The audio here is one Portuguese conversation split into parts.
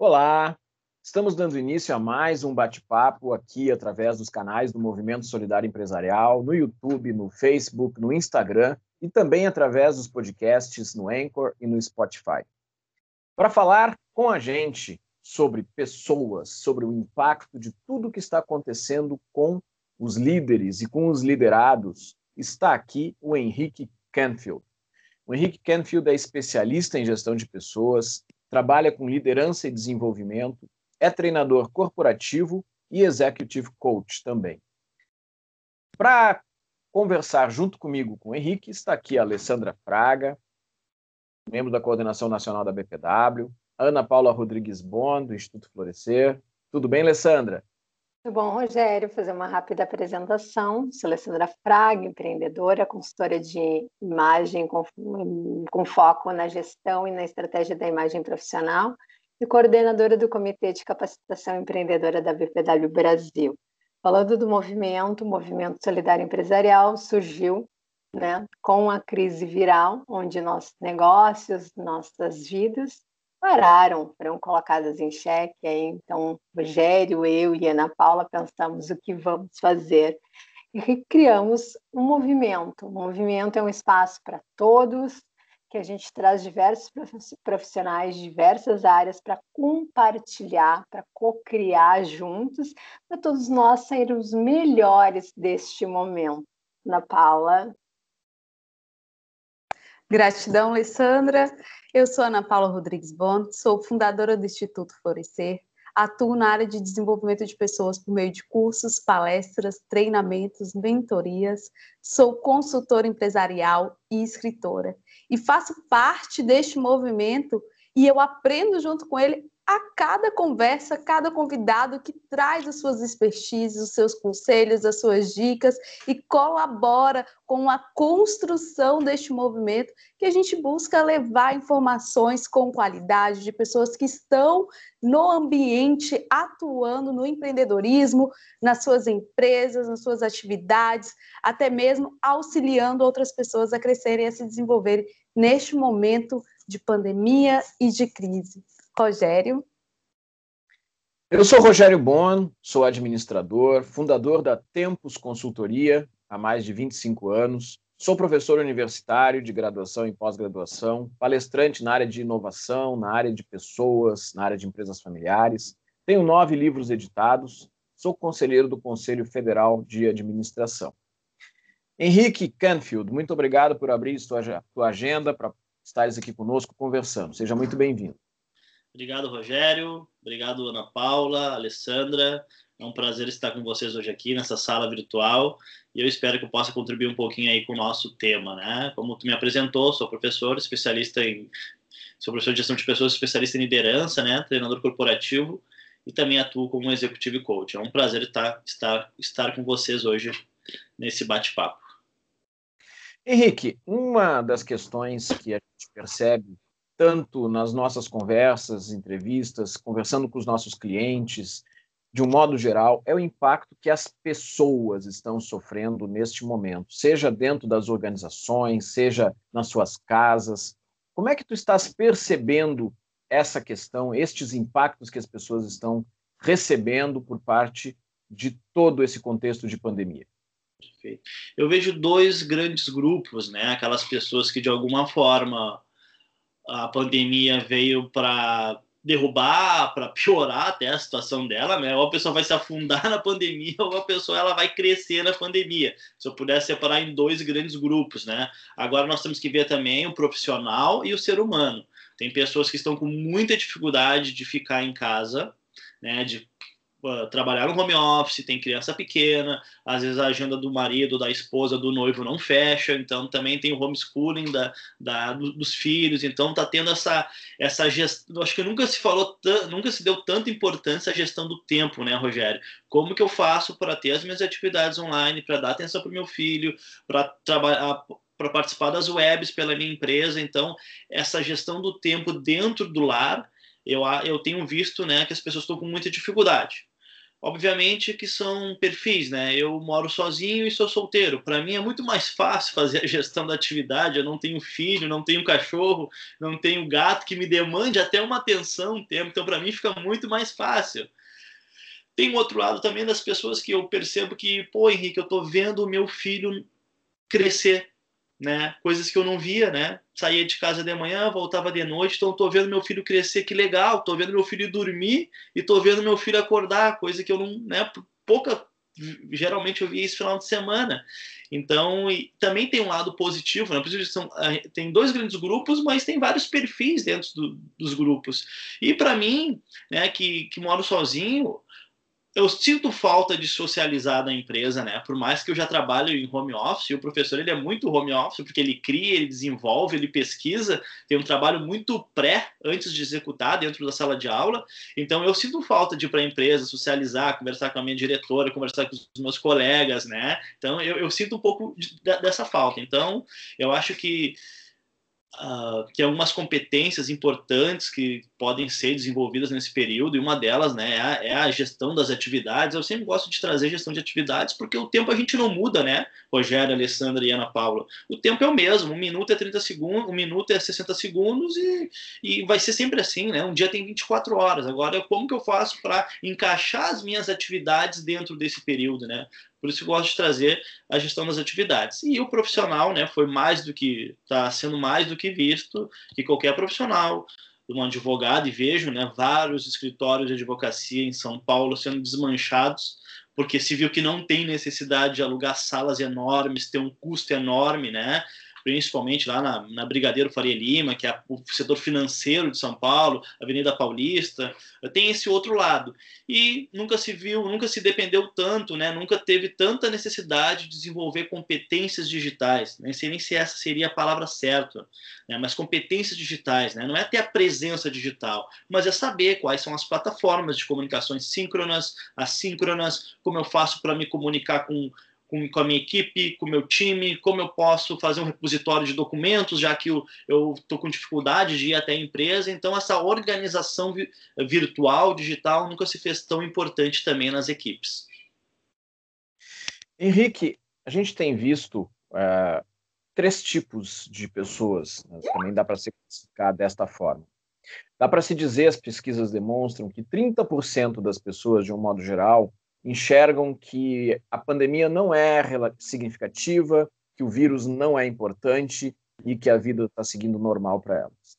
Olá, estamos dando início a mais um bate-papo aqui através dos canais do Movimento Solidário Empresarial, no YouTube, no Facebook, no Instagram e também através dos podcasts no Anchor e no Spotify. Para falar com a gente sobre pessoas, sobre o impacto de tudo que está acontecendo com os líderes e com os liderados, está aqui o Henrique Canfield. O Henrique Canfield é especialista em gestão de pessoas, trabalha com liderança e desenvolvimento, é treinador corporativo e executive coach também. Para conversar junto comigo com o Henrique, está aqui a Alessandra Fraga, membro da coordenação nacional da BPW, Ana Paula Rodrigues Bon, do Instituto Florescer. Tudo bem, Alessandra? Bom, Rogério. Fazer uma rápida apresentação. Sou Alessandra Fraga, empreendedora, consultora de imagem com, com foco na gestão e na estratégia da imagem profissional e coordenadora do Comitê de Capacitação Empreendedora da BPW Brasil. Falando do movimento, o Movimento Solidário Empresarial surgiu né, com a crise viral, onde nossos negócios, nossas vidas pararam, foram colocadas em xeque. Aí, então, Rogério, eu e Ana Paula pensamos o que vamos fazer e criamos um movimento. O movimento é um espaço para todos, que a gente traz diversos profissionais de diversas áreas para compartilhar, para co-criar juntos, para todos nós sairmos melhores deste momento. Ana Paula. Gratidão, Alessandra. Eu sou Ana Paula Rodrigues Bond, sou fundadora do Instituto Florescer, atuo na área de desenvolvimento de pessoas por meio de cursos, palestras, treinamentos, mentorias, sou consultora empresarial e escritora. E faço parte deste movimento e eu aprendo junto com ele a cada conversa, cada convidado que traz as suas expertises, os seus conselhos, as suas dicas e colabora com a construção deste movimento que a gente busca levar informações com qualidade de pessoas que estão no ambiente atuando no empreendedorismo, nas suas empresas, nas suas atividades, até mesmo auxiliando outras pessoas a crescerem e a se desenvolverem neste momento de pandemia e de crise. Rogério. Eu sou Rogério Bon, sou administrador, fundador da Tempos Consultoria há mais de 25 anos. Sou professor universitário de graduação e pós-graduação, palestrante na área de inovação, na área de pessoas, na área de empresas familiares. Tenho nove livros editados. Sou conselheiro do Conselho Federal de Administração. Henrique Canfield, muito obrigado por abrir sua, sua agenda para estares aqui conosco conversando. Seja muito bem-vindo. Obrigado, Rogério. Obrigado, Ana Paula, Alessandra. É um prazer estar com vocês hoje aqui nessa sala virtual e eu espero que eu possa contribuir um pouquinho aí com o nosso tema, né? Como tu me apresentou, sou professor, especialista em sou professor de gestão de pessoas, especialista em liderança, né? Treinador corporativo e também atuo como executive coach. É um prazer estar estar estar com vocês hoje nesse bate-papo. Henrique, uma das questões que a gente percebe tanto nas nossas conversas, entrevistas, conversando com os nossos clientes, de um modo geral, é o impacto que as pessoas estão sofrendo neste momento, seja dentro das organizações, seja nas suas casas. Como é que tu estás percebendo essa questão, estes impactos que as pessoas estão recebendo por parte de todo esse contexto de pandemia? Perfeito. Eu vejo dois grandes grupos, né? Aquelas pessoas que de alguma forma a pandemia veio para derrubar, para piorar até a situação dela, né? Ou a pessoa vai se afundar na pandemia, ou a pessoa ela vai crescer na pandemia. Se eu pudesse separar em dois grandes grupos, né? Agora nós temos que ver também o profissional e o ser humano. Tem pessoas que estão com muita dificuldade de ficar em casa, né? De trabalhar no home office, tem criança pequena, às vezes a agenda do marido, da esposa, do noivo não fecha, então também tem o homeschooling da, da, dos filhos, então tá tendo essa, essa gestão, acho que nunca se falou, nunca se deu tanta importância à gestão do tempo, né, Rogério? Como que eu faço para ter as minhas atividades online, para dar atenção para o meu filho, para trabalhar para participar das webs pela minha empresa, então essa gestão do tempo dentro do lar eu, eu tenho visto né, que as pessoas estão com muita dificuldade. Obviamente que são perfis, né? Eu moro sozinho e sou solteiro. Para mim é muito mais fácil fazer a gestão da atividade. Eu não tenho filho, não tenho cachorro, não tenho gato que me demande até uma atenção, um tempo. Então, para mim fica muito mais fácil. Tem um outro lado também das pessoas que eu percebo que, pô, Henrique, eu tô vendo o meu filho crescer, né? Coisas que eu não via, né? Saía de casa de manhã, voltava de noite, então tô vendo meu filho crescer, que legal. Tô vendo meu filho dormir e tô vendo meu filho acordar, coisa que eu não, né? Pouca, geralmente eu via isso final de semana. Então, também tem um lado positivo, né? São, tem dois grandes grupos, mas tem vários perfis dentro do, dos grupos. E para mim, né, que, que moro sozinho, eu sinto falta de socializar na empresa, né? Por mais que eu já trabalho em home office, o professor ele é muito home office porque ele cria, ele desenvolve, ele pesquisa, tem um trabalho muito pré antes de executar dentro da sala de aula. Então eu sinto falta de ir para a empresa, socializar, conversar com a minha diretora, conversar com os meus colegas, né? Então eu, eu sinto um pouco de, dessa falta. Então eu acho que uh, que algumas competências importantes que podem ser desenvolvidas nesse período, e uma delas né, é a, é, a, gestão das atividades. Eu sempre gosto de trazer gestão de atividades, porque o tempo a gente não muda, né, Rogério, Alessandra e Ana Paula? O tempo é o mesmo, um minuto é 30 segundos, um minuto é 60 segundos, e, e vai ser sempre assim, né? Um dia tem 24 horas. Agora, como que eu faço para encaixar as minhas atividades dentro desse período, né? Por isso eu gosto de trazer a gestão das atividades. E o profissional, né, foi mais do que está sendo mais do que visto que qualquer profissional, um advogado e vejo, né, vários escritórios de advocacia em São Paulo sendo desmanchados porque se viu que não tem necessidade de alugar salas enormes, ter um custo enorme, né? Principalmente lá na, na Brigadeiro Faria Lima, que é o setor financeiro de São Paulo, Avenida Paulista, tem esse outro lado. E nunca se viu, nunca se dependeu tanto, né? nunca teve tanta necessidade de desenvolver competências digitais. Nem sei nem se essa seria a palavra certa, né? mas competências digitais. Né? Não é ter a presença digital, mas é saber quais são as plataformas de comunicações síncronas, assíncronas, como eu faço para me comunicar com com, com a minha equipe, com o meu time, como eu posso fazer um repositório de documentos, já que eu estou com dificuldade de ir até a empresa. Então, essa organização vi, virtual, digital, nunca se fez tão importante também nas equipes. Henrique, a gente tem visto é, três tipos de pessoas, né? também dá para se classificar desta forma. Dá para se dizer, as pesquisas demonstram que 30% das pessoas, de um modo geral, enxergam que a pandemia não é significativa, que o vírus não é importante e que a vida está seguindo normal para elas.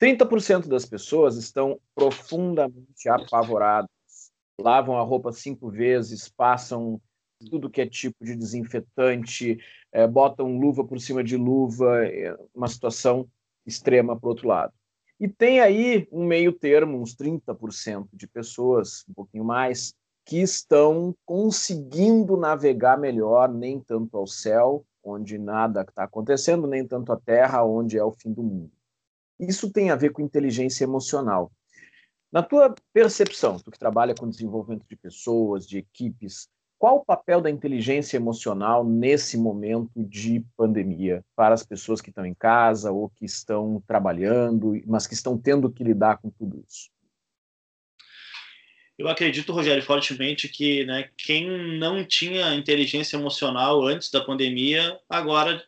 30% das pessoas estão profundamente apavoradas, lavam a roupa cinco vezes, passam tudo que é tipo de desinfetante, é, botam luva por cima de luva, é uma situação extrema para o outro lado. E tem aí um meio termo, uns 30% de pessoas, um pouquinho mais, que estão conseguindo navegar melhor, nem tanto ao céu, onde nada está acontecendo, nem tanto à terra, onde é o fim do mundo. Isso tem a ver com inteligência emocional. Na tua percepção, tu que trabalha com desenvolvimento de pessoas, de equipes, qual o papel da inteligência emocional nesse momento de pandemia para as pessoas que estão em casa ou que estão trabalhando, mas que estão tendo que lidar com tudo isso? Eu acredito, Rogério, fortemente que né, quem não tinha inteligência emocional antes da pandemia, agora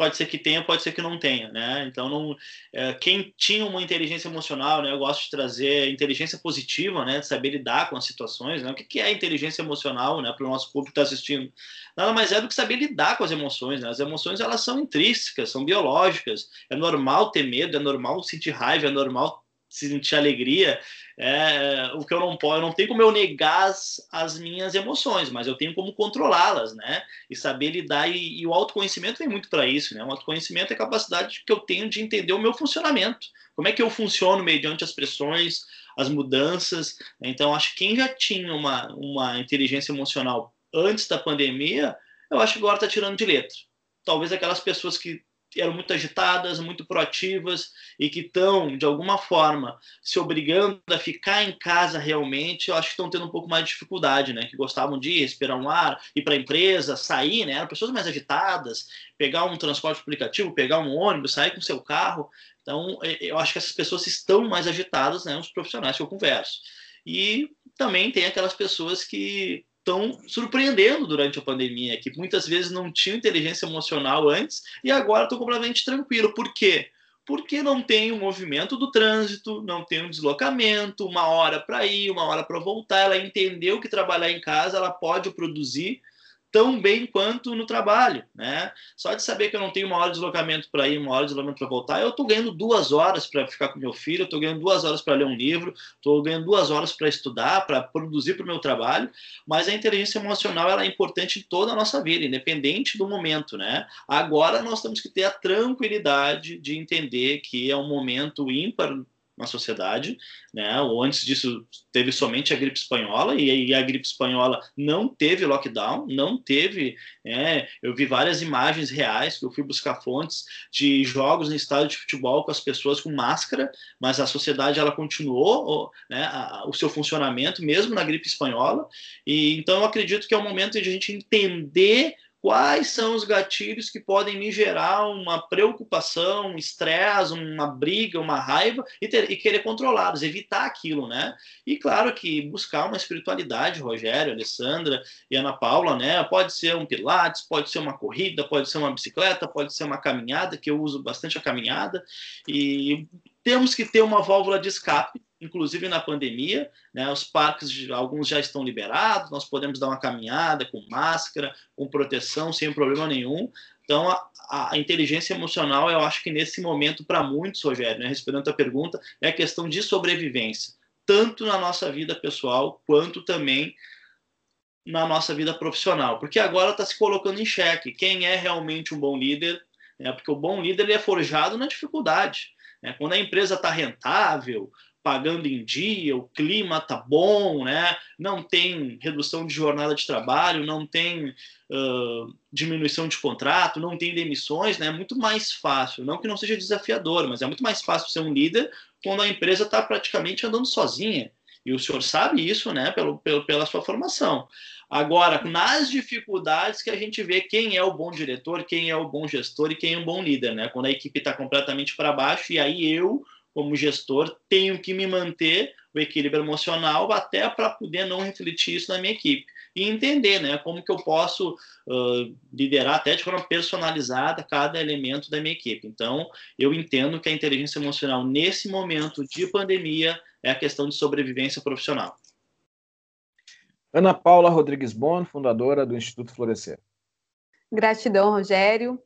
pode ser que tenha, pode ser que não tenha, né? Então, não, é, quem tinha uma inteligência emocional, né? Eu gosto de trazer inteligência positiva, né? De saber lidar com as situações, né? O que, que é inteligência emocional, né? Para o nosso público que está assistindo, nada mais é do que saber lidar com as emoções, né? As emoções elas são intrínsecas, são biológicas. É normal ter medo, é normal sentir raiva, é normal sentir alegria, é, o que eu não posso, eu não tenho como eu negar as, as, minhas emoções, mas eu tenho como controlá-las, né? E saber lidar e, e o autoconhecimento vem muito para isso, né? O autoconhecimento é a capacidade que eu tenho de entender o meu funcionamento, como é que eu funciono mediante as pressões, as mudanças. Então, acho que quem já tinha uma, uma inteligência emocional antes da pandemia, eu acho que agora está tirando de letra. Talvez aquelas pessoas que eram muito agitadas, muito proativas e que estão, de alguma forma, se obrigando a ficar em casa realmente, eu acho que estão tendo um pouco mais de dificuldade, né? Que gostavam de ir, respirar um ar, ir para a empresa, sair, né? Eram pessoas mais agitadas, pegar um transporte aplicativo, pegar um ônibus, sair com seu carro. Então, eu acho que essas pessoas estão mais agitadas, né? Os profissionais que eu converso. E também tem aquelas pessoas que estão surpreendendo durante a pandemia, que muitas vezes não tinham inteligência emocional antes e agora estão completamente tranquilo. Por quê? Porque não tem o movimento do trânsito, não tem um deslocamento, uma hora para ir, uma hora para voltar. Ela entendeu que trabalhar em casa ela pode produzir tão bem quanto no trabalho, né? Só de saber que eu não tenho uma hora de deslocamento para ir, uma hora de deslocamento para voltar, eu estou ganhando duas horas para ficar com meu filho, estou ganhando duas horas para ler um livro, estou ganhando duas horas para estudar, para produzir para o meu trabalho. Mas a inteligência emocional ela é importante em toda a nossa vida, independente do momento, né? Agora nós temos que ter a tranquilidade de entender que é um momento ímpar na sociedade, né? Ou antes disso teve somente a gripe espanhola e a gripe espanhola não teve lockdown, não teve. Né? Eu vi várias imagens reais que eu fui buscar fontes de jogos no estádio de futebol com as pessoas com máscara, mas a sociedade ela continuou, né? o seu funcionamento mesmo na gripe espanhola. E então eu acredito que é o momento de a gente entender quais são os gatilhos que podem me gerar uma preocupação, um estresse, uma briga, uma raiva e, ter, e querer controlá-los, evitar aquilo, né? E claro que buscar uma espiritualidade, Rogério, Alessandra e Ana Paula, né? Pode ser um pilates, pode ser uma corrida, pode ser uma bicicleta, pode ser uma caminhada, que eu uso bastante a caminhada, e temos que ter uma válvula de escape inclusive na pandemia, né, os parques, alguns já estão liberados, nós podemos dar uma caminhada com máscara, com proteção, sem problema nenhum. Então, a, a inteligência emocional, eu acho que nesse momento, para muitos, Rogério, né, respondendo a pergunta, é a questão de sobrevivência, tanto na nossa vida pessoal, quanto também na nossa vida profissional, porque agora está se colocando em xeque quem é realmente um bom líder, né, porque o bom líder ele é forjado na dificuldade. Né, quando a empresa está rentável, pagando em dia, o clima tá bom, né? Não tem redução de jornada de trabalho, não tem uh, diminuição de contrato, não tem demissões, né? É muito mais fácil, não que não seja desafiador, mas é muito mais fácil ser um líder quando a empresa está praticamente andando sozinha. E o senhor sabe isso, né? Pelo, pelo, pela sua formação. Agora, nas dificuldades que a gente vê quem é o bom diretor, quem é o bom gestor e quem é o bom líder, né? Quando a equipe está completamente para baixo, e aí eu como gestor, tenho que me manter o equilíbrio emocional até para poder não refletir isso na minha equipe e entender, né, como que eu posso uh, liderar até de forma personalizada cada elemento da minha equipe. Então, eu entendo que a inteligência emocional nesse momento de pandemia é a questão de sobrevivência profissional. Ana Paula Rodrigues Bon, fundadora do Instituto Florescer. Gratidão, Rogério.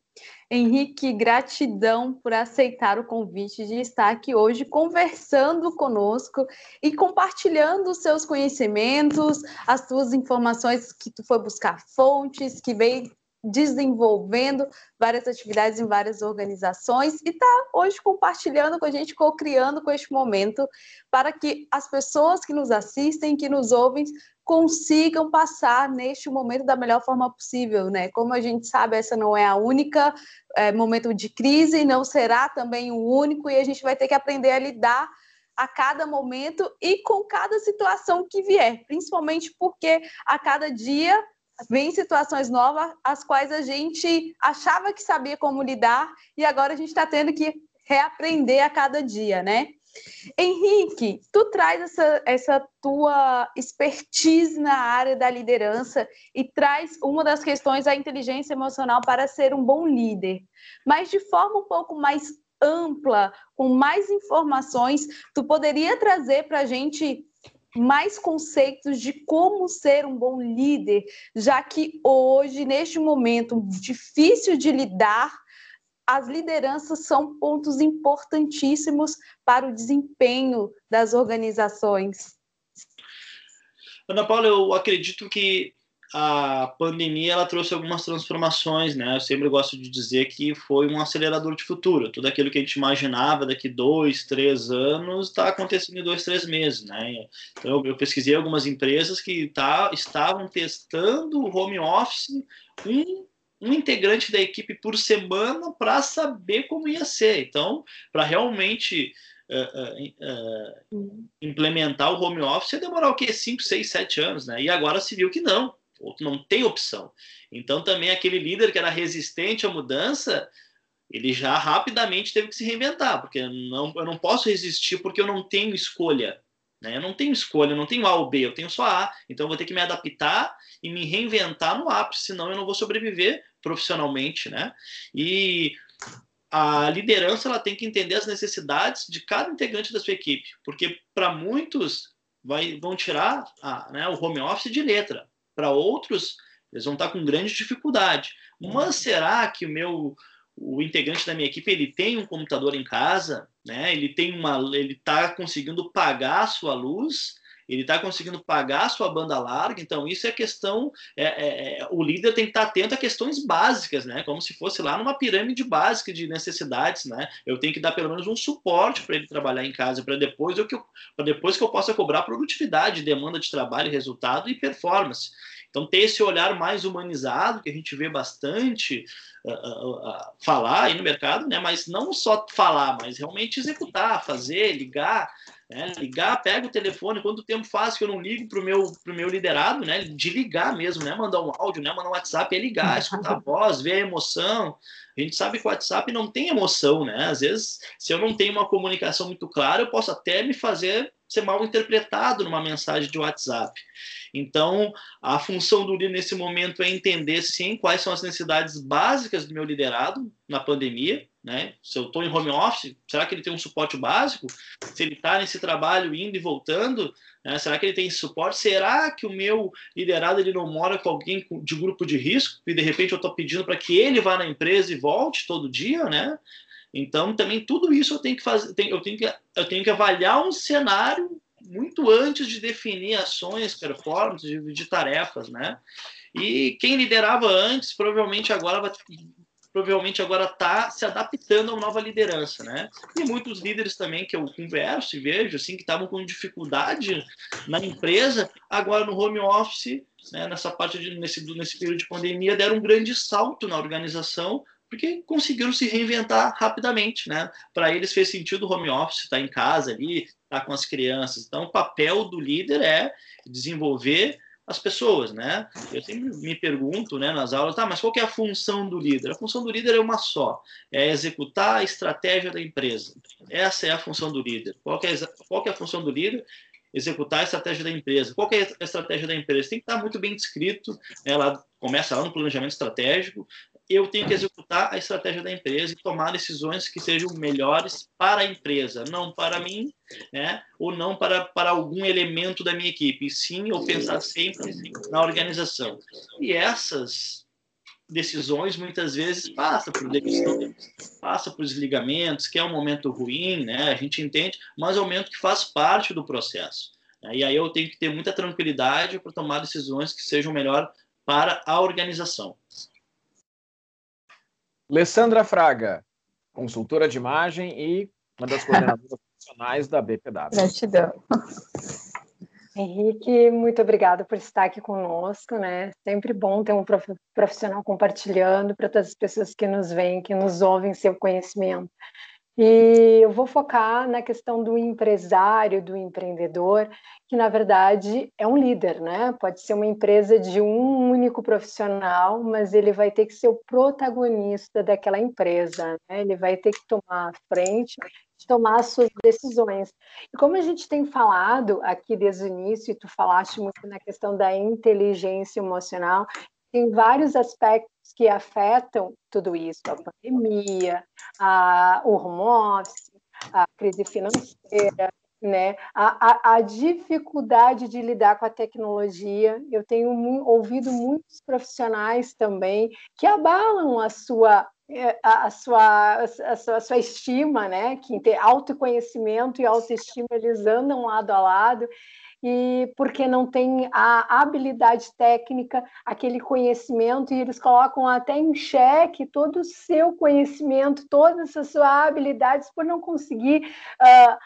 Henrique, gratidão por aceitar o convite de estar aqui hoje conversando conosco e compartilhando os seus conhecimentos, as suas informações que tu foi buscar fontes, que veio desenvolvendo várias atividades em várias organizações e está hoje compartilhando com a gente, co-criando com este momento, para que as pessoas que nos assistem, que nos ouvem, consigam passar neste momento da melhor forma possível, né? Como a gente sabe, essa não é a única é, momento de crise, não será também o único, e a gente vai ter que aprender a lidar a cada momento e com cada situação que vier, principalmente porque a cada dia vem situações novas as quais a gente achava que sabia como lidar e agora a gente está tendo que reaprender a cada dia, né? Henrique, tu traz essa, essa tua expertise na área da liderança e traz uma das questões a inteligência emocional para ser um bom líder, mas de forma um pouco mais ampla, com mais informações, tu poderia trazer para a gente mais conceitos de como ser um bom líder, já que hoje, neste momento difícil de lidar, as lideranças são pontos importantíssimos para o desempenho das organizações. Ana Paula, eu acredito que a pandemia ela trouxe algumas transformações, né? Eu sempre gosto de dizer que foi um acelerador de futuro. Tudo aquilo que a gente imaginava daqui dois, três anos está acontecendo em dois, três meses, né? Então eu pesquisei algumas empresas que tá, estavam testando o home office um, um integrante da equipe por semana para saber como ia ser. Então, para realmente Uh, uh, uh, implementar o home office ia demorar o quê? 5, 6, 7 anos, né? E agora se viu que não outro não tem opção. Então também aquele líder que era resistente à mudança, ele já rapidamente teve que se reinventar, porque não, eu não posso resistir porque eu não tenho escolha. Né? Eu não tenho escolha, eu não tenho A ou B, eu tenho só A. Então eu vou ter que me adaptar e me reinventar no A, senão eu não vou sobreviver profissionalmente, né? E a liderança ela tem que entender as necessidades de cada integrante da sua equipe, porque para muitos vai, vão tirar a, né, o home office de letra, para outros eles vão estar com grande dificuldade. Mas será que o meu o integrante da minha equipe ele tem um computador em casa, né? Ele tem uma, ele está conseguindo pagar a sua luz, ele está conseguindo pagar a sua banda larga. Então isso é questão, é, é, é, o líder tem que estar atento a questões básicas, né? Como se fosse lá numa pirâmide básica de necessidades, né? Eu tenho que dar pelo menos um suporte para ele trabalhar em casa, para depois eu que para depois que eu possa cobrar produtividade, demanda de trabalho, resultado e performance. Então, ter esse olhar mais humanizado, que a gente vê bastante uh, uh, uh, falar aí no mercado, né? mas não só falar, mas realmente executar, fazer, ligar. Né? Ligar, pega o telefone. Quanto tempo faz que eu não ligo para o meu, pro meu liderado? Né? De ligar mesmo, né? mandar um áudio, né? mandar um WhatsApp, é ligar, escutar a voz, ver a emoção. A gente sabe que o WhatsApp não tem emoção, né? Às vezes, se eu não tenho uma comunicação muito clara, eu posso até me fazer ser mal interpretado numa mensagem de WhatsApp. Então, a função do líder nesse momento é entender, sim, quais são as necessidades básicas do meu liderado na pandemia. Né? Se eu estou em home office, será que ele tem um suporte básico? Se ele está nesse trabalho indo e voltando, né? será que ele tem suporte? Será que o meu liderado ele não mora com alguém de grupo de risco e de repente eu estou pedindo para que ele vá na empresa e volte todo dia, né? Então, também tudo isso eu tenho que fazer, eu tenho que, eu tenho que avaliar um cenário muito antes de definir ações, performances, de, tarefas, né? E quem liderava antes provavelmente agora vai, provavelmente agora está se adaptando a uma nova liderança, né? E muitos líderes também que eu converso e vejo assim que estavam com dificuldade na empresa, agora no home office, né, nessa parte de nesse nesse período de pandemia deram um grande salto na organização porque conseguiram se reinventar rapidamente, né? Para eles fez sentido o home office, estar tá em casa ali, com as crianças. Então, o papel do líder é desenvolver as pessoas, né? Eu sempre me pergunto, né, nas aulas, tá, mas qual é a função do líder? A função do líder é uma só, é executar a estratégia da empresa. Essa é a função do líder. Qual é, qual é a função do líder? executar a estratégia da empresa. Qual é a estratégia da empresa? Tem que estar muito bem descrito, né? ela começa lá no planejamento estratégico, eu tenho que executar a estratégia da empresa e tomar decisões que sejam melhores para a empresa, não para mim, né? ou não para, para algum elemento da minha equipe, e sim eu pensar sempre na organização. E essas decisões muitas vezes passa por passa por desligamentos, que é um momento ruim, né? A gente entende, mas é um momento que faz parte do processo. Né? E aí eu tenho que ter muita tranquilidade para tomar decisões que sejam melhor para a organização. Alessandra Fraga, consultora de imagem e uma das coordenadoras profissionais da BPW. Gratidão. Henrique, muito obrigada por estar aqui conosco, né? Sempre bom ter um profissional compartilhando para todas as pessoas que nos veem, que nos ouvem seu conhecimento. E eu vou focar na questão do empresário, do empreendedor, que na verdade é um líder, né? Pode ser uma empresa de um único profissional, mas ele vai ter que ser o protagonista daquela empresa, né? Ele vai ter que tomar a frente, tomar as suas decisões. E como a gente tem falado aqui desde o início, e tu falaste muito na questão da inteligência emocional, tem vários aspectos que afetam tudo isso, a pandemia, a, o home office, a crise financeira, né? A, a, a, dificuldade de lidar com a tecnologia. Eu tenho mu ouvido muitos profissionais também que abalam a sua é, a, a, sua, a sua estima, né? Que ter autoconhecimento e autoestima eles andam lado a lado e porque não tem a habilidade técnica, aquele conhecimento, e eles colocam até em xeque todo o seu conhecimento, todas as suas habilidades, por não conseguir uh,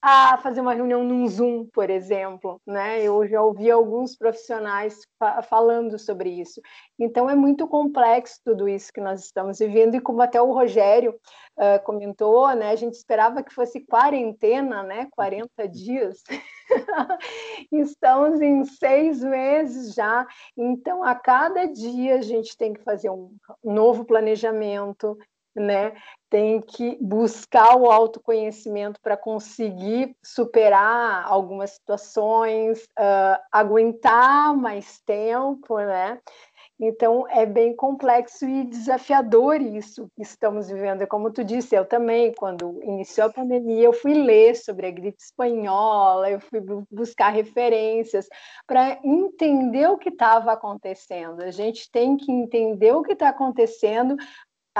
a fazer uma reunião num Zoom, por exemplo, né? Eu já ouvi alguns profissionais fa falando sobre isso. Então é muito complexo tudo isso que nós estamos vivendo e como até o Rogério uh, comentou, né? A gente esperava que fosse quarentena, né? 40 dias. estamos em seis meses já. Então a cada dia a gente tem que fazer um novo planejamento, né? Tem que buscar o autoconhecimento para conseguir superar algumas situações, uh, aguentar mais tempo, né? Então, é bem complexo e desafiador isso que estamos vivendo. E como tu disse, eu também, quando iniciou a pandemia, eu fui ler sobre a gripe espanhola, eu fui buscar referências para entender o que estava acontecendo. A gente tem que entender o que está acontecendo,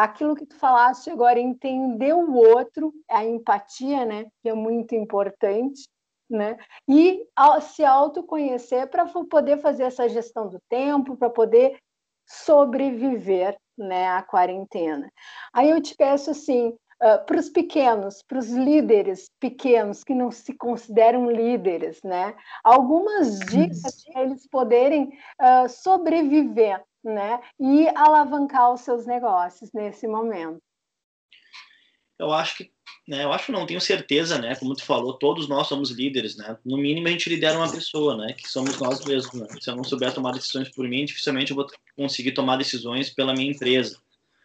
aquilo que tu falaste agora, entender o outro, a empatia, né, que é muito importante, né? E se autoconhecer para poder fazer essa gestão do tempo, para poder sobreviver né, à quarentena. Aí eu te peço assim, uh, para os pequenos, para os líderes pequenos que não se consideram líderes, né, algumas dicas para eles poderem uh, sobreviver né, e alavancar os seus negócios nesse momento. Eu acho que né, eu acho não, tenho certeza, né, como tu falou, todos nós somos líderes, né, no mínimo a gente lidera uma pessoa, né, que somos nós mesmos, né? se eu não souber tomar decisões por mim, dificilmente eu vou conseguir tomar decisões pela minha empresa.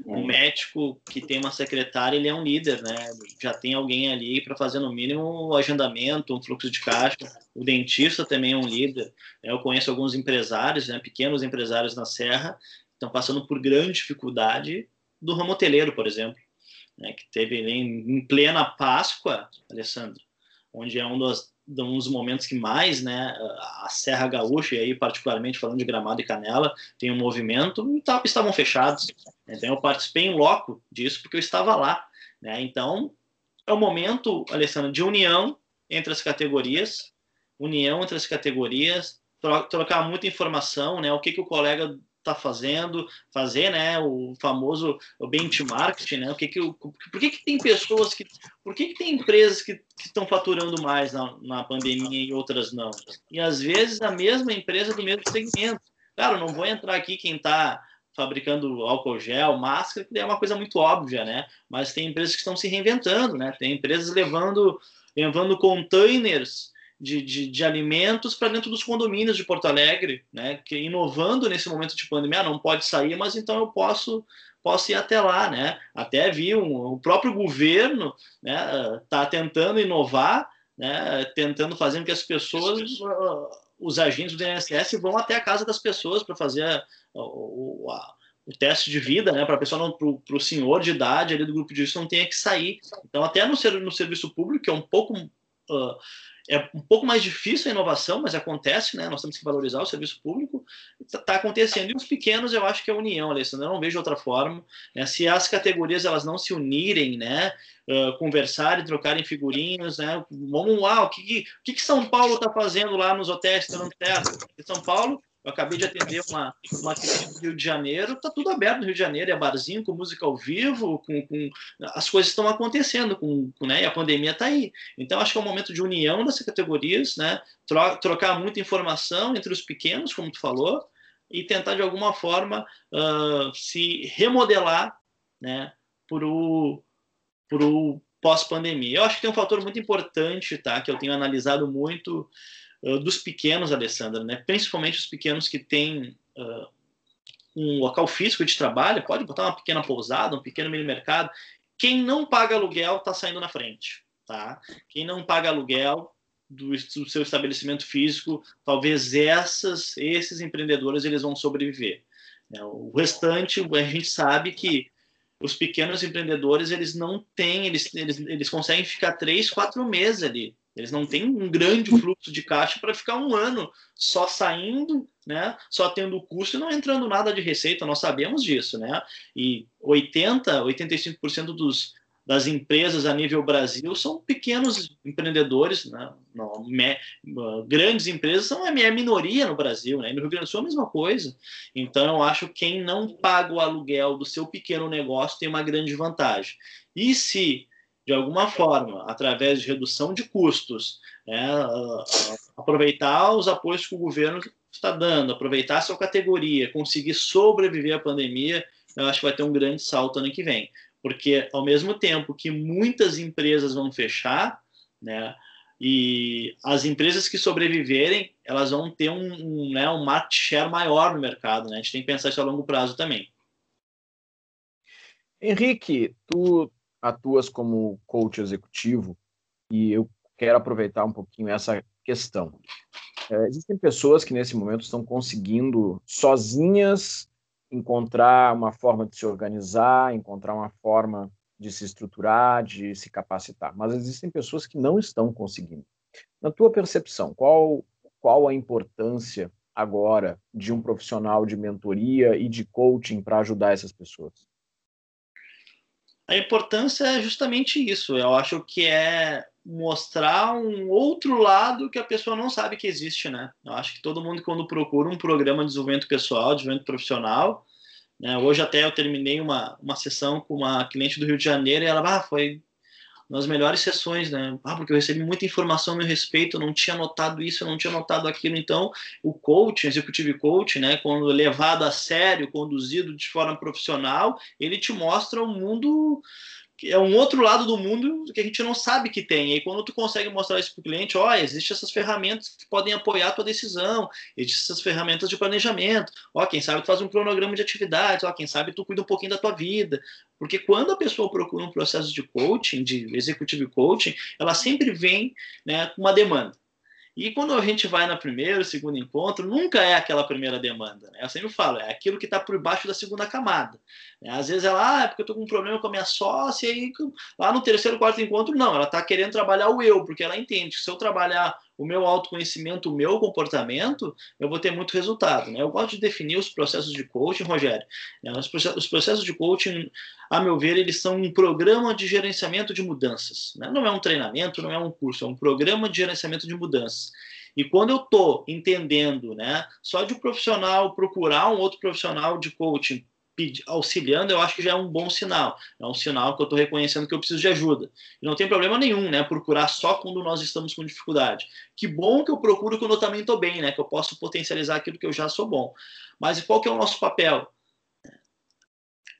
Um médico que tem uma secretária, ele é um líder, né? Já tem alguém ali para fazer no mínimo o um agendamento, um fluxo de caixa. O dentista também é um líder. Eu conheço alguns empresários, né, pequenos empresários na Serra, estão passando por grande dificuldade do ramo hoteleiro, por exemplo né, que teve em, em, plena Páscoa, Alessandro, onde é um dos, um dos momentos que mais né, a Serra Gaúcha, e aí particularmente falando de Gramado e Canela, tem um movimento, e tá, estavam fechados. Então eu participei em loco disso porque eu estava lá. Né? Então é o momento, Alessandro, de união entre as categorias, união entre as categorias, trocar muita informação, né? O que, que o colega está fazendo, fazer, né, o famoso benchmark, né, o que que, por que que tem pessoas que, por que que tem empresas que estão faturando mais na, na pandemia e outras não? E às vezes a mesma empresa do mesmo segmento. Claro, não vou entrar aqui quem está fabricando álcool gel, máscara, que é uma coisa muito óbvia, né? Mas tem empresas que estão se reinventando, né? Tem empresas levando, levando containers de, de, de alimentos para dentro dos condomínios de Porto Alegre, né? Que inovando nesse momento de pandemia, ah, não pode sair, mas então eu posso posso ir até lá, né? Até vi um, o próprio governo, né? Tá tentando inovar, né? Tentando fazer com que as pessoas os agentes do INSS vão até a casa das pessoas para fazer o, a, o teste de vida, né, para a pessoa para o senhor de idade ali do grupo de risco não tenha que sair. Então, até no, no serviço público, que é um pouco uh, é um pouco mais difícil a inovação, mas acontece, né? Nós temos que valorizar o serviço público. Está tá acontecendo. E os pequenos, eu acho que é a união, Alessandro. Eu não vejo outra forma. Né? Se as categorias elas não se unirem, né? Uh, conversarem, trocarem figurinhas, né? Vamos lá, o que, que, que São Paulo está fazendo lá nos hotéis que estão certo? São Paulo eu acabei de atender uma, uma cliente do Rio de Janeiro, tá tudo aberto no Rio de Janeiro, é barzinho, com música ao vivo, com, com as coisas estão acontecendo, com, com, né, e a pandemia está aí. Então, acho que é um momento de união das categorias, né, tro trocar muita informação entre os pequenos, como tu falou, e tentar, de alguma forma, uh, se remodelar né, o pós-pandemia. Eu acho que tem um fator muito importante, tá, que eu tenho analisado muito, uh, dos pequenos, Alessandra, né? principalmente os pequenos que têm uh, um local físico de trabalho, pode botar uma pequena pousada, um pequeno mini mercado. Quem não paga aluguel está saindo na frente. Tá? Quem não paga aluguel do, do, seu estabelecimento físico, talvez essas, esses empreendedores eles vão sobreviver. Né? O restante, a gente sabe que os pequenos empreendedores eles não têm, eles, eles, eles conseguem ficar três, quatro meses ali eles não têm um grande fluxo de caixa para ficar um ano só saindo, né? Só tendo custo e não entrando nada de receita. Nós sabemos disso, né? E 80, 85% dos das empresas a nível Brasil são pequenos empreendedores, né? Não, me, grandes empresas são a minoria no Brasil, né? E no Rio Grande do Sul é a mesma coisa. Então eu acho que quem não paga o aluguel do seu pequeno negócio tem uma grande vantagem. E se de alguma forma, através de redução de custos, né, aproveitar os apoios que o governo está dando, aproveitar a sua categoria, conseguir sobreviver à pandemia, eu acho que vai ter um grande salto ano que vem. Porque, ao mesmo tempo que muitas empresas vão fechar, né, e as empresas que sobreviverem, elas vão ter um, um, né, um market share maior no mercado. Né? A gente tem que pensar isso a longo prazo também. Henrique, tu atuas como coach executivo e eu quero aproveitar um pouquinho essa questão. É, existem pessoas que nesse momento estão conseguindo sozinhas encontrar uma forma de se organizar, encontrar uma forma de se estruturar, de se capacitar. Mas existem pessoas que não estão conseguindo. Na tua percepção, qual, qual a importância agora de um profissional de mentoria e de coaching para ajudar essas pessoas? A importância é justamente isso. Eu acho que é mostrar um outro lado que a pessoa não sabe que existe, né? Eu acho que todo mundo quando procura um programa de desenvolvimento pessoal, desenvolvimento profissional, né? Hoje até eu terminei uma, uma sessão com uma cliente do Rio de Janeiro e ela, ah, foi nas melhores sessões, né? Ah, porque eu recebi muita informação a meu respeito, eu não tinha notado isso, eu não tinha notado aquilo. Então, o coach, executive coach, né, quando levado a sério, conduzido de forma profissional, ele te mostra um mundo é um outro lado do mundo que a gente não sabe que tem. E quando tu consegue mostrar isso para o cliente, ó, existem essas ferramentas que podem apoiar a tua decisão, existem essas ferramentas de planejamento, ó, quem sabe tu faz um cronograma de atividades, ó, quem sabe tu cuida um pouquinho da tua vida. Porque quando a pessoa procura um processo de coaching, de executive coaching, ela sempre vem né, com uma demanda. E quando a gente vai no primeiro, segundo encontro, nunca é aquela primeira demanda. Né? Eu sempre falo, é aquilo que está por baixo da segunda camada. Né? Às vezes ela, ah, é porque eu estou com um problema com a minha sócia, e lá no terceiro, quarto encontro, não, ela está querendo trabalhar o eu, porque ela entende que se eu trabalhar o meu autoconhecimento, o meu comportamento, eu vou ter muito resultado. Né? Eu gosto de definir os processos de coaching, Rogério. Né? Os processos de coaching, a meu ver, eles são um programa de gerenciamento de mudanças. Né? Não é um treinamento, não é um curso, é um programa de gerenciamento de mudanças. E quando eu estou entendendo, né, só de um profissional procurar um outro profissional de coaching auxiliando, eu acho que já é um bom sinal. É um sinal que eu estou reconhecendo que eu preciso de ajuda. E não tem problema nenhum, né? Procurar só quando nós estamos com dificuldade. Que bom que eu procuro quando eu também estou bem, né? Que eu posso potencializar aquilo que eu já sou bom. Mas qual que é o nosso papel?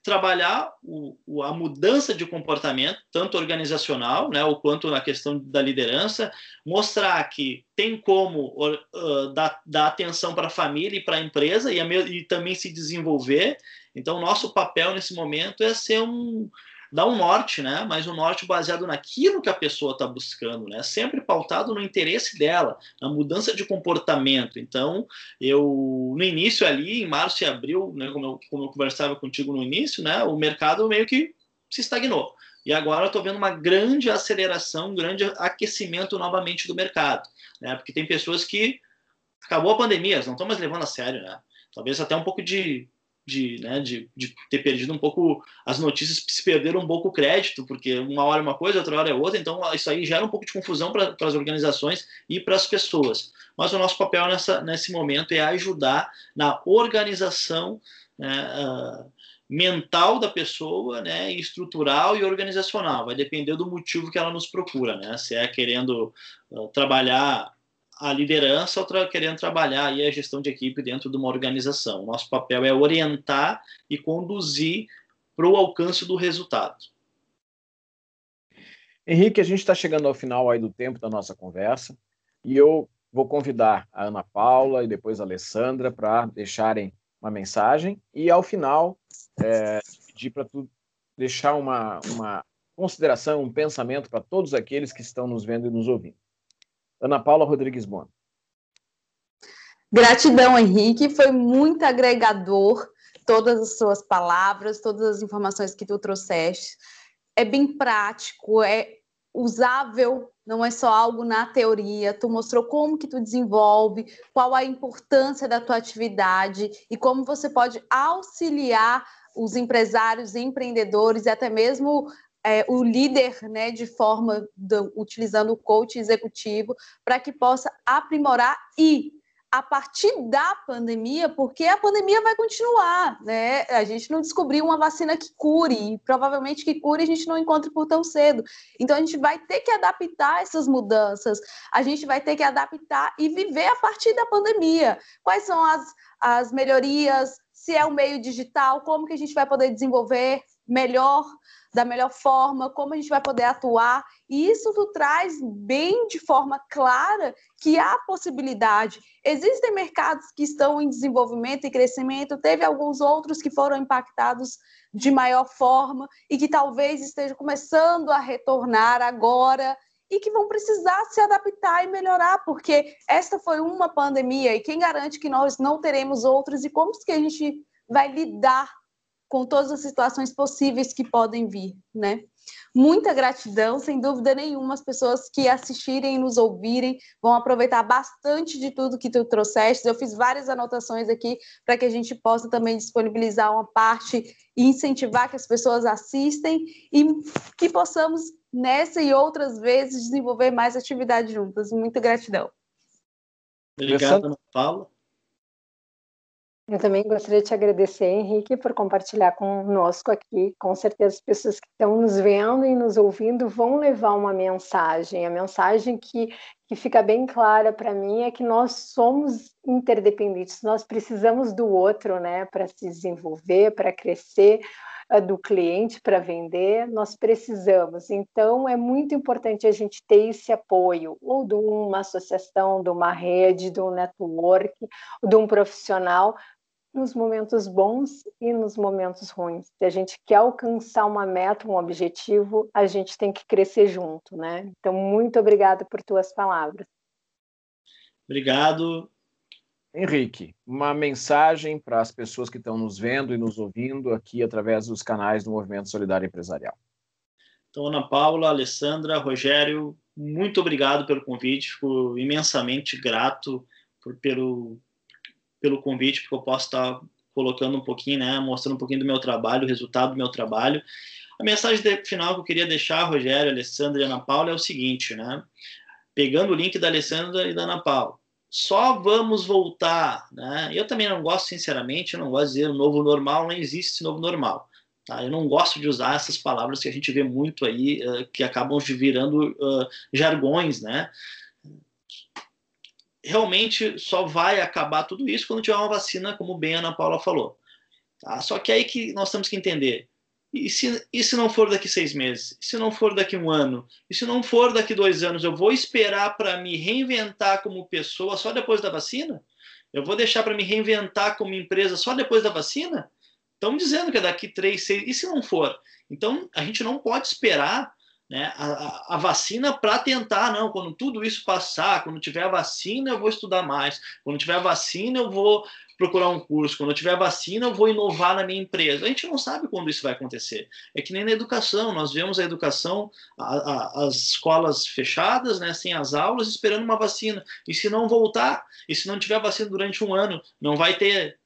Trabalhar o, o, a mudança de comportamento, tanto organizacional, né, ou quanto na questão da liderança, mostrar que tem como uh, dar, dar atenção para a família e para a empresa e, a, e também se desenvolver então, nosso papel nesse momento é ser um dar um norte, né? Mas um norte baseado naquilo que a pessoa está buscando, né? Sempre pautado no interesse dela, na mudança de comportamento. Então, eu no início ali, em março e abril, né? Como eu, como eu conversava contigo no início, né? O mercado meio que se estagnou. E agora eu estou vendo uma grande aceleração, um grande aquecimento novamente do mercado, né? Porque tem pessoas que acabou a pandemia, não estão mais levando a sério, né? Talvez até um pouco de de, né, de, de, ter perdido um pouco as notícias, se perderam um pouco o crédito, porque uma hora é uma coisa, outra hora é outra, então isso aí gera um pouco de confusão para as organizações e para as pessoas. Mas o nosso papel nessa, nesse momento é ajudar na organização né, uh, mental da pessoa, né, estrutural e organizacional. Vai depender do motivo que ela nos procura, né? Se é querendo uh, trabalhar a liderança ou querendo trabalhar aí a gestão de equipe dentro de uma organização. Nosso papel é orientar e conduzir para o alcance do resultado. Henrique, a gente está chegando ao final aí do tempo da nossa conversa e eu vou convidar a Ana Paula e depois a Alessandra para deixarem uma mensagem e ao final é, pedir para tu deixar uma, uma consideração, um pensamento para todos aqueles que estão nos vendo e nos ouvindo. Ana Paula Rodrigues Bon. Gratidão, Henrique. Foi muito agregador todas as suas palavras, todas as informações que tu trouxeste. É bem prático, é usável, não é só algo na teoria. Tu mostrou como que tu desenvolve, qual a importância da tua atividade e como você pode auxiliar os empresários, empreendedores e até mesmo é, o líder né, de forma de, utilizando o coach executivo para que possa aprimorar e a partir da pandemia, porque a pandemia vai continuar, né? A gente não descobriu uma vacina que cure, e provavelmente que cure a gente não encontra por tão cedo. Então a gente vai ter que adaptar essas mudanças, a gente vai ter que adaptar e viver a partir da pandemia. Quais são as, as melhorias? Se é o meio digital, como que a gente vai poder desenvolver melhor, da melhor forma, como a gente vai poder atuar. E isso tu traz bem de forma clara que há possibilidade. Existem mercados que estão em desenvolvimento e crescimento, teve alguns outros que foram impactados de maior forma e que talvez estejam começando a retornar agora e que vão precisar se adaptar e melhorar, porque esta foi uma pandemia e quem garante que nós não teremos outras e como que a gente vai lidar com todas as situações possíveis que podem vir, né? Muita gratidão, sem dúvida nenhuma, as pessoas que assistirem e nos ouvirem vão aproveitar bastante de tudo que tu trouxeste. Eu fiz várias anotações aqui para que a gente possa também disponibilizar uma parte e incentivar que as pessoas assistem e que possamos nessa e outras vezes desenvolver mais atividades juntas. Muita gratidão. Obrigado, Ana Paula. Eu também gostaria de te agradecer, Henrique, por compartilhar conosco aqui. Com certeza, as pessoas que estão nos vendo e nos ouvindo vão levar uma mensagem. A mensagem que, que fica bem clara para mim é que nós somos interdependentes, nós precisamos do outro, né, para se desenvolver, para crescer do cliente para vender, nós precisamos. Então, é muito importante a gente ter esse apoio, ou de uma associação, de uma rede, de um network, de um profissional, nos momentos bons e nos momentos ruins. Se a gente quer alcançar uma meta, um objetivo, a gente tem que crescer junto, né? Então, muito obrigada por tuas palavras. Obrigado. Henrique, uma mensagem para as pessoas que estão nos vendo e nos ouvindo aqui através dos canais do Movimento Solidário Empresarial. Então, Ana Paula, Alessandra, Rogério, muito obrigado pelo convite, fico imensamente grato por, pelo, pelo convite, porque eu posso estar colocando um pouquinho, né, mostrando um pouquinho do meu trabalho, o resultado do meu trabalho. A mensagem final que eu queria deixar, Rogério, Alessandra e Ana Paula, é o seguinte, né, pegando o link da Alessandra e da Ana Paula, só vamos voltar, né? Eu também não gosto, sinceramente, eu não gosto de dizer o novo normal, não existe novo normal. Tá? Eu não gosto de usar essas palavras que a gente vê muito aí, uh, que acabam virando uh, jargões, né? Realmente só vai acabar tudo isso quando tiver uma vacina, como bem a Ana Paula falou. Tá? Só que aí que nós temos que entender, e se, e se não for daqui seis meses? E se não for daqui um ano? E se não for daqui dois anos? Eu vou esperar para me reinventar como pessoa só depois da vacina? Eu vou deixar para me reinventar como empresa só depois da vacina? Estão dizendo que é daqui três, seis. E se não for? Então, a gente não pode esperar né, a, a, vacina para tentar, não, quando tudo isso passar, quando tiver a vacina, eu vou estudar mais, quando tiver a vacina, eu vou procurar um curso, quando eu tiver vacina, eu vou inovar na minha empresa. A gente não sabe quando isso vai acontecer. É que nem na educação, nós vemos a educação, a, a, as escolas fechadas, né, sem as aulas, esperando uma vacina. E se não voltar, e se não tiver vacina durante um ano, não vai ter.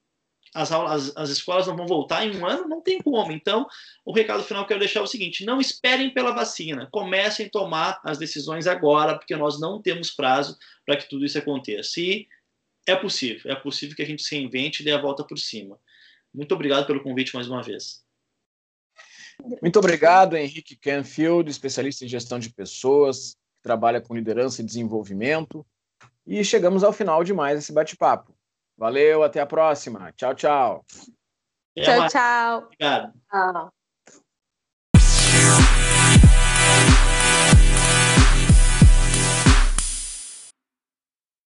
As, aulas, as, as escolas não vão voltar em um ano, não tem como. Então, o recado final que eu quero deixar é o seguinte: não esperem pela vacina, comecem a tomar as decisões agora, porque nós não temos prazo para que tudo isso aconteça. E é possível, é possível que a gente se invente e dê a volta por cima. Muito obrigado pelo convite mais uma vez. Muito obrigado, Henrique Canfield, especialista em gestão de pessoas, que trabalha com liderança e desenvolvimento. E chegamos ao final de mais esse bate-papo. Valeu, até a próxima. Tchau, tchau. Tchau, tchau. Obrigado. Tchau.